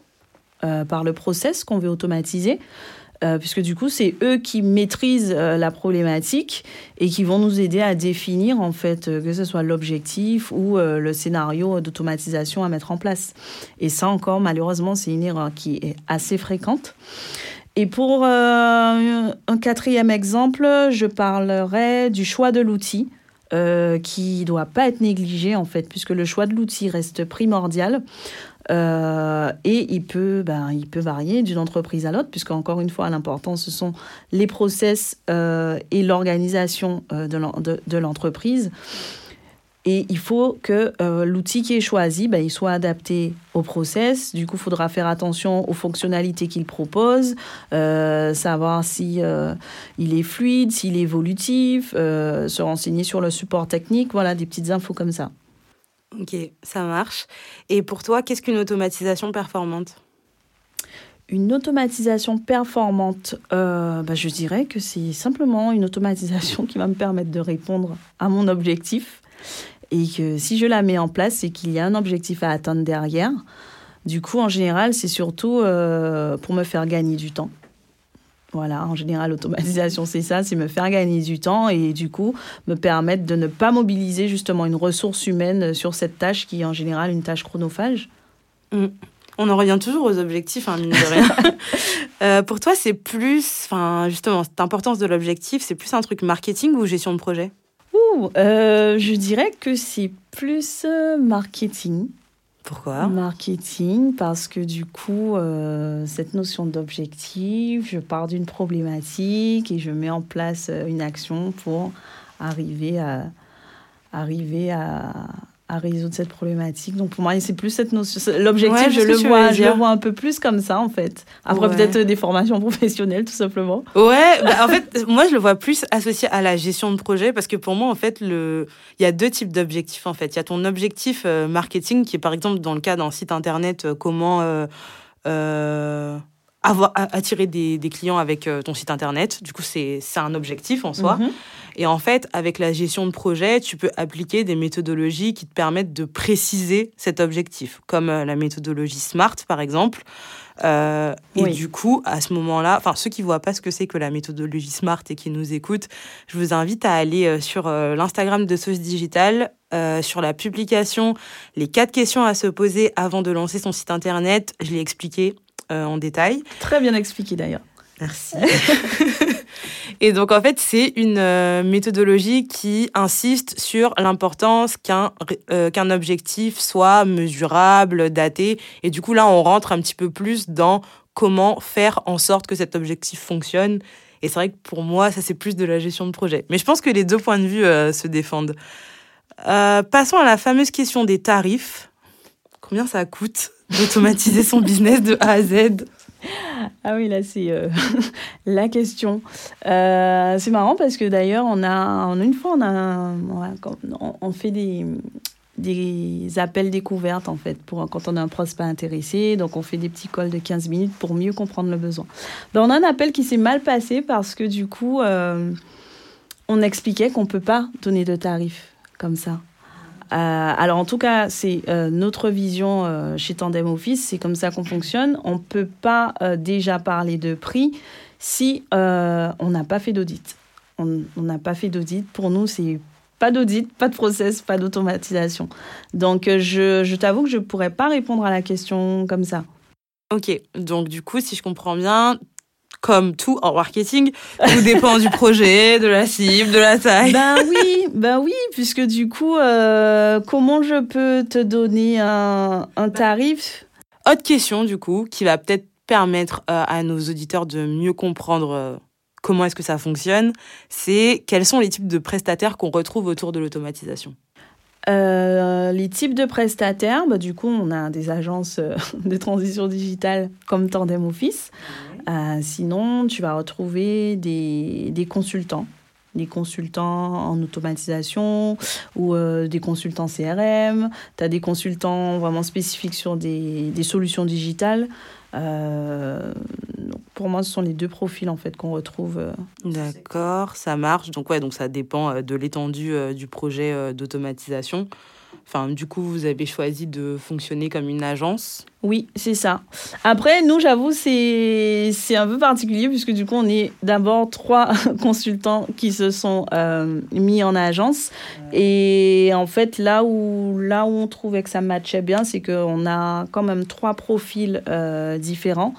par le process qu'on veut automatiser. Euh, puisque du coup, c'est eux qui maîtrisent euh, la problématique et qui vont nous aider à définir, en fait, euh, que ce soit l'objectif ou le scénario d'automatisation à mettre en place. Et ça encore, malheureusement, c'est une erreur qui est assez fréquente. Et pour un quatrième exemple, je parlerai du choix de l'outil. qui ne doit pas être négligé en fait, puisque le choix de l'outil reste primordial. Euh, et il peut, ben, il peut varier d'une entreprise à l'autre, puisque encore une fois, l'important, ce sont les process euh, et l'organisation euh, de l'entreprise. Et il faut que l'outil qui est choisi, ben, il soit adapté au process. Du coup, il faudra faire attention aux fonctionnalités qu'il propose, savoir si il est fluide, s'il est évolutif, se renseigner sur le support technique. Voilà, des petites infos comme ça. Ok, ça marche. Et pour toi, qu'est-ce qu'une automatisation performante? Une automatisation performante, euh, bah, je dirais que c'est simplement une automatisation *laughs* qui va me permettre de répondre à mon objectif. Et que si je la mets en place, c'est qu'il y a un objectif à atteindre derrière. Du coup, en général, c'est surtout euh, pour me faire gagner du temps. Voilà, en général, l'automatisation, c'est ça, c'est me faire gagner du temps et du coup, me permettre de ne pas mobiliser justement une ressource humaine sur cette tâche qui est en général une tâche chronophage. Mm. On en revient toujours aux objectifs, hein, mine de rien. *laughs* Euh, pour toi, c'est plus, enfin, justement, cette importance de l'objectif, c'est plus un truc marketing ou gestion de projet? Ouh, euh, je dirais que c'est plus euh, marketing. Pourquoi Marketing, parce que du coup, euh, cette notion d'objectif, je pars d'une problématique et je mets en place euh, une action pour arriver à, arriver à, à résoudre cette problématique. Donc pour moi, c'est plus cette notion. L'objectif, je le vois, je le vois un peu plus comme ça en fait. Après peut-être des formations *laughs* professionnelles tout simplement. Ouais, bah, en fait, *laughs* moi je le vois plus associé à la gestion de projet parce que pour moi en fait, le il y a deux types d'objectifs en fait. Il y a ton objectif euh, marketing qui est par exemple dans le cas d'un site internet euh, comment euh, avoir attirer des, des, clients avec ton site internet. Du coup, c'est un objectif en soi. Mhm. Et en fait, avec la gestion de projet, tu peux appliquer des méthodologies qui te permettent de préciser cet objectif, comme euh, la méthodologie SMART, par exemple. Euh, et du coup, à ce moment-là, enfin ceux qui voient pas ce que c'est que la méthodologie Smart et qui nous écoutent, je vous invite à aller euh, sur l'Instagram de Sauce Digital, sur la publication les quatre questions à se poser avant de lancer son site internet. Je l'ai expliqué en détail. Très bien expliqué d'ailleurs. Merci. *laughs* Et donc, en fait, c'est une euh, méthodologie qui insiste sur l'importance qu'un euh, qu'un objectif soit mesurable, daté. Et du coup, là, on rentre un petit peu plus dans comment faire en sorte que cet objectif fonctionne. Et c'est vrai que pour moi, ça, c'est plus de la gestion de projet. Mais je pense que les deux points de vue euh, se défendent. passons à la fameuse question des tarifs. Combien ça coûte d'automatiser son business de A à Z ah oui, là, c'est euh, *laughs* la question. Euh, c'est marrant parce que d'ailleurs, on a, on, une fois, on, a, on, fait des, des appels découvertes, en fait, pour, quand on a un prospect intéressé. Donc, on fait des petits calls de 15 minutes pour mieux comprendre le besoin. Ben, on a un appel qui s'est mal passé parce que, du coup, euh, on expliquait qu'on ne peut pas donner de tarifs comme ça. Euh, alors en tout cas, c'est euh, notre vision euh, chez Tandem Office, c'est comme ça qu'on fonctionne. On ne peut pas déjà parler de prix si on n'a pas fait d'audit. On n'a pas fait d'audit. Pour nous, c'est pas d'audit, pas de process, pas d'automatisation. Donc je, je t'avoue que je ne pourrais pas répondre à la question comme ça. Ok, donc du coup, si je comprends bien, comme tout en marketing, tout dépend du projet, de la cible, de la taille. Ben oui, ben oui, puisque du coup, euh, comment je peux te donner un, un tarif? Autre question du coup, qui va peut-être permettre euh, à nos auditeurs de mieux comprendre euh, comment est-ce que ça fonctionne, c'est quels sont les types de prestataires qu'on retrouve autour de l'automatisation? Les types de prestataires, bah, du coup, on a des agences *laughs* de transition digitale comme Tandem Office. Euh, sinon, tu vas retrouver des, des, consultants, des consultants en automatisation ou euh, des consultants CRM. Tu as des consultants vraiment spécifiques sur des, des solutions digitales. Euh, pour moi, ce sont les deux profils en fait qu'on retrouve. D'accord, ça marche. Donc ouais, donc ça dépend de l'étendue du projet d'automatisation. Enfin, du coup, vous avez choisi de fonctionner comme une agence. Oui, c'est ça. Après, nous, j'avoue, c'est un peu particulier puisque du coup, on est d'abord trois *laughs* consultants qui se sont euh, mis en agence. Et en fait, là où, là où on trouvait que ça matchait bien, c'est qu'on a quand même trois profils euh, différents.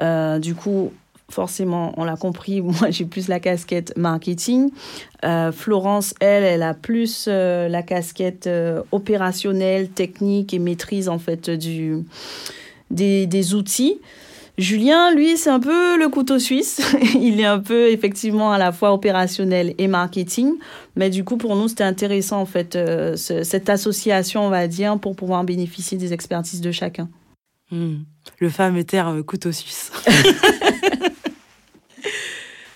Euh, du coup, forcément, on l'a compris, *laughs* moi j'ai plus la casquette marketing. Euh, Florence, elle, elle a plus euh, la casquette euh, opérationnelle, technique et maîtrise en fait du, des, des outils. Julien, lui, c'est un peu le couteau suisse. *laughs* Il est un peu effectivement à la fois opérationnel et marketing. Mais du coup, pour nous, c'était intéressant en fait cette association, on va dire, pour pouvoir bénéficier des expertises de chacun. Hmm. Le fameux terme couteau suisse. *laughs*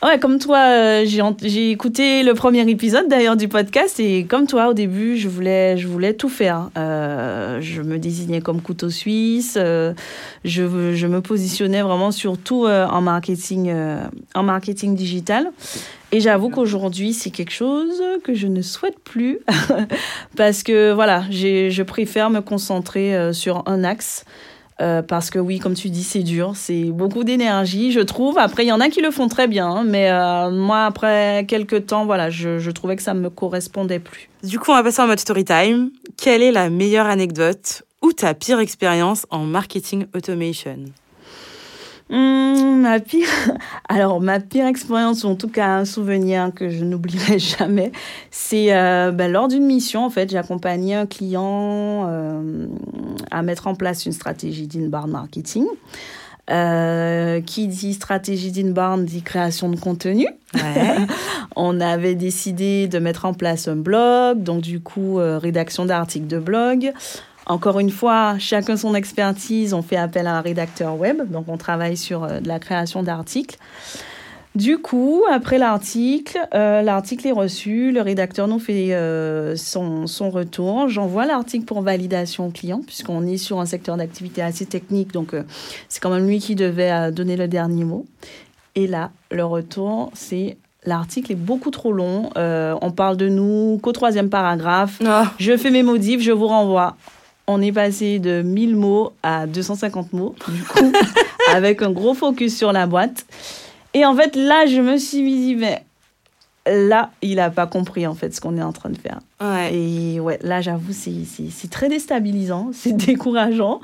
Ouais, comme toi, euh, j'ai écouté le premier épisode d'ailleurs du podcast et comme toi, au début, je voulais, je voulais tout faire. Euh, je me désignais comme couteau suisse. Euh, je, je, me positionnais vraiment surtout en marketing, en marketing digital. Et j'avoue qu'aujourd'hui, c'est quelque chose que je ne souhaite plus *laughs* parce que voilà, je préfère me concentrer sur un axe. Euh, parce que oui, comme tu dis, c'est dur, c'est beaucoup d'énergie, je trouve. Après, il y en a qui le font très bien, mais euh, moi, après quelques temps, voilà, je, je, trouvais que ça ne me correspondait plus. Du coup, on va passer en mode story time. Quelle est la meilleure anecdote ou ta pire expérience en marketing automation? Hum, ma pire, *laughs* alors ma pire expérience, ou en tout cas un souvenir que je n'oublierai *laughs* jamais, c'est euh, ben, lors d'une mission, en fait, j'accompagnais un client euh, à mettre en place une stratégie d'inbound marketing. Euh, qui dit stratégie d'inbound dit création de contenu. Ouais. *laughs* on avait décidé de mettre en place un blog, donc du coup rédaction d'articles de blog. Encore une fois, chacun son expertise. On fait appel à un rédacteur web, donc on travaille sur euh, de la création d'articles. Du coup, après l'article, euh, l'article est reçu, le rédacteur nous fait euh, son, son, retour. J'envoie l'article pour validation au client, puisqu'on est sur un secteur d'activité assez technique, donc c'est quand même lui qui devait donner le dernier mot. Et là, le retour, c'est l'article est beaucoup trop long. on parle de nous qu'au troisième paragraphe. Ah. Je fais mes modifs, je vous renvoie on est passé de 1000 mots à 250 mots, du coup, *laughs* avec un gros focus sur la boîte. Et en fait, là, je me suis dit, mais là, il n'a pas compris, en fait, ce qu'on est en train de faire. Et ouais, là, j'avoue, c'est très déstabilisant, *laughs* c'est décourageant.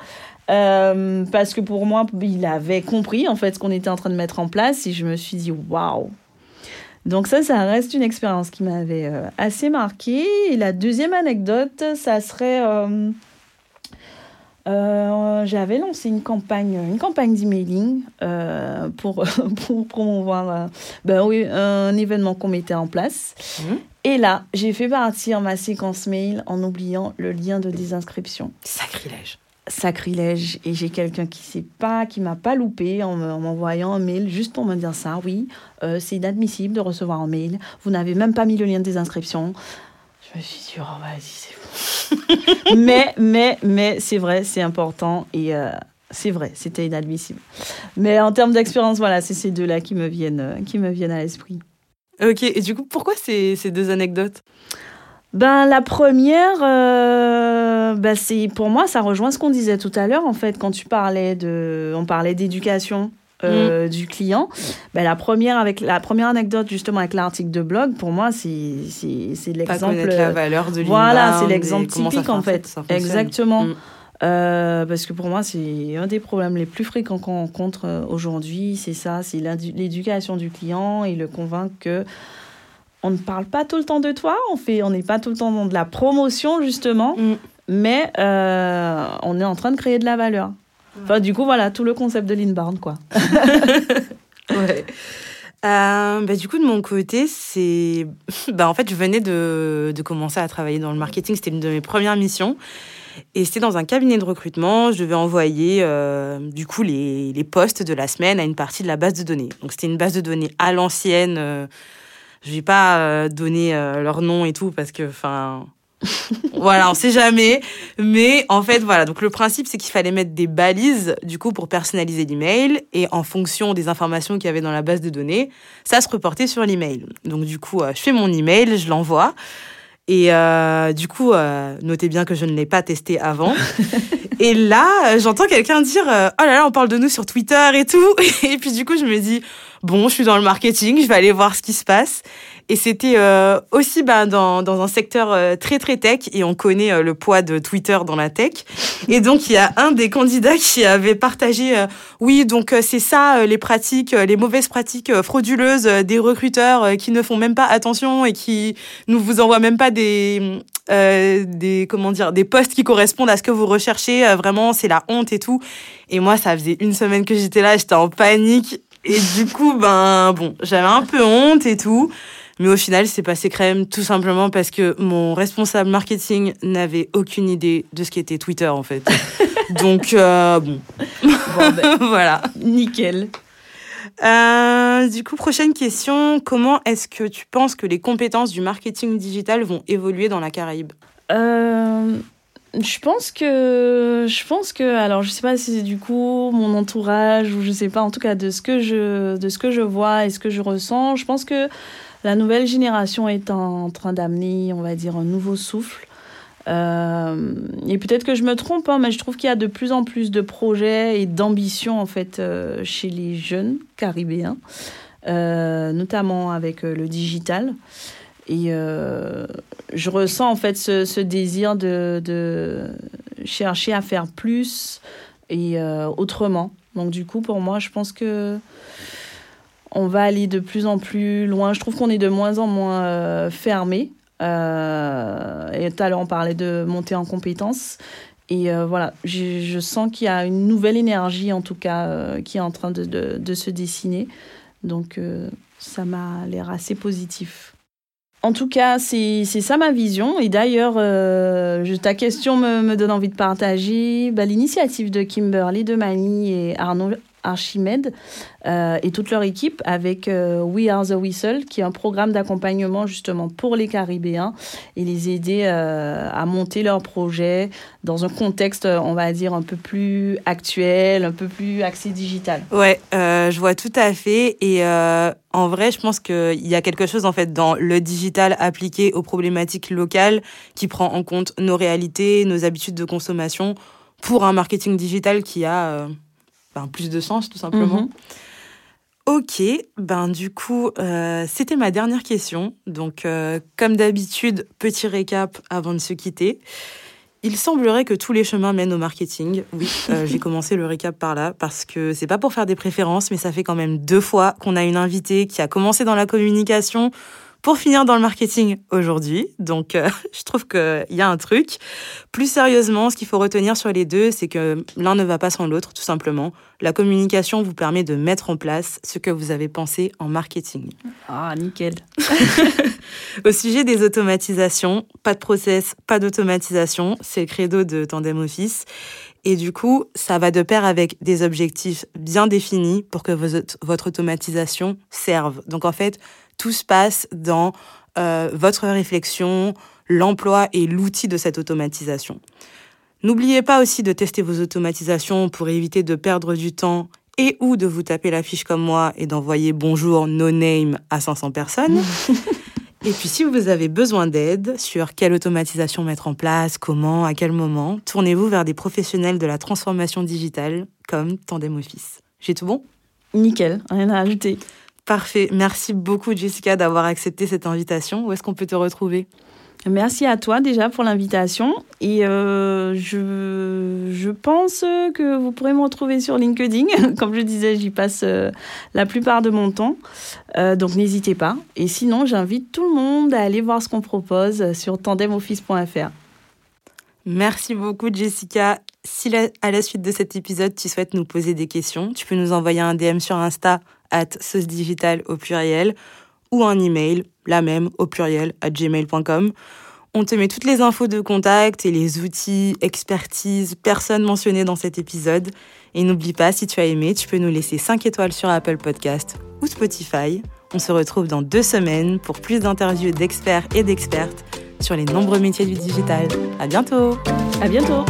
Euh, parce que pour moi, il avait compris, en fait, ce qu'on était en train de mettre en place. Et je me suis dit, waouh! Donc ça, ça reste une expérience qui m'avait euh, assez marquée. Et la deuxième anecdote, ça serait... Euh, euh, j'avais lancé une campagne, une campagne d'emailing euh, pour, *laughs* pour promouvoir euh, ben oui, un événement qu'on mettait en place. Mhm. Et là, j'ai fait partir ma séquence mail en oubliant le lien de désinscription. Sacrilège. Sacrilège. Et j'ai quelqu'un qui sait pas, qui m'a pas loupé en m'envoyant un mail juste pour me dire ça. Oui, c'est inadmissible de recevoir un mail. Vous n'avez même pas mis le lien de désinscription. Je me suis dit, oh vas-y, c'est *laughs* mais, mais, mais c'est vrai, c'est important et euh, c'est vrai, c'était inadmissible. Mais en termes d'expérience, voilà, c'est ces deux-là qui me viennent, euh, qui me viennent à l'esprit. Ok, et du coup, pourquoi ces, ces deux anecdotes? Ben, la première, euh, ben, c'est pour moi, ça rejoint ce qu'on disait tout à l'heure, en fait, quand tu parlais de. On parlait d'éducation. Euh, mm. du client. Ben, la, première avec, la première anecdote, justement, avec l'article de blog, pour moi, c'est l'exemple. la valeur de Voilà, c'est l'exemple typique, en fait. Exactement. Mm. Euh, parce que pour moi, c'est un des problèmes les plus fréquents qu'on rencontre euh, aujourd'hui. C'est ça, c'est l'éducation du client et le convaincre que on ne parle pas tout le temps de toi, on fait, on n'est pas tout le temps dans de la promotion justement, mm. mais on est en train de créer de la valeur. Enfin, du coup, voilà, tout le concept de l'inbound, quoi. *laughs* ouais. Euh, bah, du coup, de mon côté, c'est. Bah, en fait, je venais de, de commencer à travailler dans le marketing. C'était une de mes premières missions. Et c'était dans un cabinet de recrutement. Je devais envoyer, euh, du coup, les, les postes de la semaine à une partie de la base de données. Donc, c'était une base de données à l'ancienne. Euh, je vais pas euh, donner euh, leur nom et tout parce que, enfin voilà, on sait jamais. Mais en fait, voilà. Donc le principe, c'est qu'il fallait mettre des balises, du coup, pour personnaliser l'email. Et en fonction des informations qu'il y avait dans la base de données, ça se reportait sur l'email. Donc du coup, euh, je fais mon email, je l'envoie. Et euh, du coup, euh, notez bien que je ne l'ai pas testé avant. *laughs* et là, j'entends quelqu'un dire Oh là là, on parle de nous sur Twitter et tout. *laughs* Et puis du coup, je me dis bon, je suis dans le marketing, je vais aller voir ce qui se passe. Et c'était euh, aussi bah, dans, un secteur euh, très très tech et on connaît euh, le poids de Twitter dans la tech. Et donc il y a un des candidats qui avait partagé, oui, donc c'est ça les pratiques, les mauvaises pratiques frauduleuses des recruteurs qui ne font même pas attention et qui ne vous envoient même pas des, des comment dire, des postes qui correspondent à ce que vous recherchez. vraiment, c'est la honte et tout. Et moi, ça faisait une semaine que j'étais là, j'étais en panique. Et du coup, ben bon, j'avais un peu honte et tout. Mais au final, c'est passé crème tout simplement parce que mon responsable marketing n'avait aucune idée de ce qu'était Twitter en fait. *laughs* Donc euh, bon, ben, *laughs* voilà, nickel. Euh, du coup, prochaine question. Comment est-ce que tu penses que les compétences du marketing digital vont évoluer dans la Caraïbe euh, Je pense que, je pense que, alors je sais pas si c'est du coup mon entourage ou je sais pas, en tout cas de ce que je, de ce que je vois et ce que je ressens, je pense que la nouvelle génération est en, train d'amener, on va dire, un nouveau souffle. Euh, et peut-être que je me trompe, hein, mais je trouve qu'il y a de plus en plus de projets et d'ambitions en fait euh, chez les jeunes caribéens, euh, notamment avec le digital. Et je ressens en fait ce, désir de, de, chercher à faire plus et autrement. Donc du coup, pour moi, je pense que on va aller de plus en plus loin. Je trouve qu'on est de moins en moins euh, fermé. Euh, et tout à l'heure, on parlait de monter en compétences. Et euh, voilà, je, sens qu'il y a une nouvelle énergie, en tout cas, qui est en train de, se dessiner. Donc, ça m'a l'air assez positif. En tout cas, c'est ça ma vision. Et d'ailleurs, ta question me, donne envie de partager bah, l'initiative de Kimberly de Mani et Arnaud Archimède euh, et toute leur équipe avec euh, We Are the Whistle, qui est un programme d'accompagnement justement pour les Caribéens et les aider euh, à monter leur projet dans un contexte, on va dire, un peu plus actuel, un peu plus axé digital. Ouais, je vois tout à fait. Et en vrai, je pense qu'il y a quelque chose en fait dans le digital appliqué aux problématiques locales qui prend en compte nos réalités, nos habitudes de consommation pour un marketing digital qui a ben, plus de sens, tout simplement. Mhm. Ok, ben du coup, euh, c'était ma dernière question. Donc, euh, comme d'habitude, petit récap avant de se quitter. Il semblerait que tous les chemins mènent au marketing. Oui, euh, *laughs* j'ai commencé le récap par là parce que c'est pas pour faire des préférences, mais ça fait quand même deux fois qu'on a une invitée qui a commencé dans la communication pour finir dans le marketing aujourd'hui. Donc, euh, *laughs* je trouve qu'il y a un truc. Plus sérieusement, ce qu'il faut retenir sur les deux, c'est que l'un ne va pas sans l'autre, tout simplement. La communication vous permet de mettre en place ce que vous avez pensé en marketing. Ah, nickel. *laughs* Au sujet des automatisations, pas de process, pas d'automatisation. C'est le credo de Tandem Office. Et du coup, ça va de pair avec des objectifs bien définis pour que votre automatisation serve. Donc en fait, tout se passe dans euh, votre réflexion, l'emploi et l'outil de cette automatisation. N'oubliez pas aussi de tester vos automatisations pour éviter de perdre du temps et ou de vous taper la fiche comme moi et d'envoyer bonjour no name à 500 personnes. *laughs* et puis si vous avez besoin d'aide sur quelle automatisation mettre en place, comment, à quel moment, tournez-vous vers des professionnels de la transformation digitale comme Tandem Office. J'ai tout bon? Nickel, rien à ajouter. Parfait. Merci beaucoup, Jessica, d'avoir accepté cette invitation. Où est-ce qu'on peut te retrouver? Merci à toi déjà pour l'invitation. Et euh, je, je pense que vous pourrez me retrouver sur LinkedIn. *laughs* Comme je disais, j'y passe euh, la plupart de mon temps. Euh, donc n'hésitez pas. Et sinon, j'invite tout le monde à aller voir ce qu'on propose sur tandemoffice.fr. Merci beaucoup, Jessica. Si à la suite de cet épisode, tu souhaites nous poser des questions, tu peux nous envoyer un DM sur Insta at sauce digital au pluriel ou un email, la même au pluriel, at gmail.com. On te met toutes les infos de contact et les outils, expertise, personnes mentionnées dans cet épisode. Et n'oublie pas, si tu as aimé, tu peux nous laisser 5 étoiles sur Apple Podcast ou Spotify. On se retrouve dans deux semaines pour plus d'interviews d'experts et d'expertes sur les nombreux métiers du digital. À bientôt! À bientôt!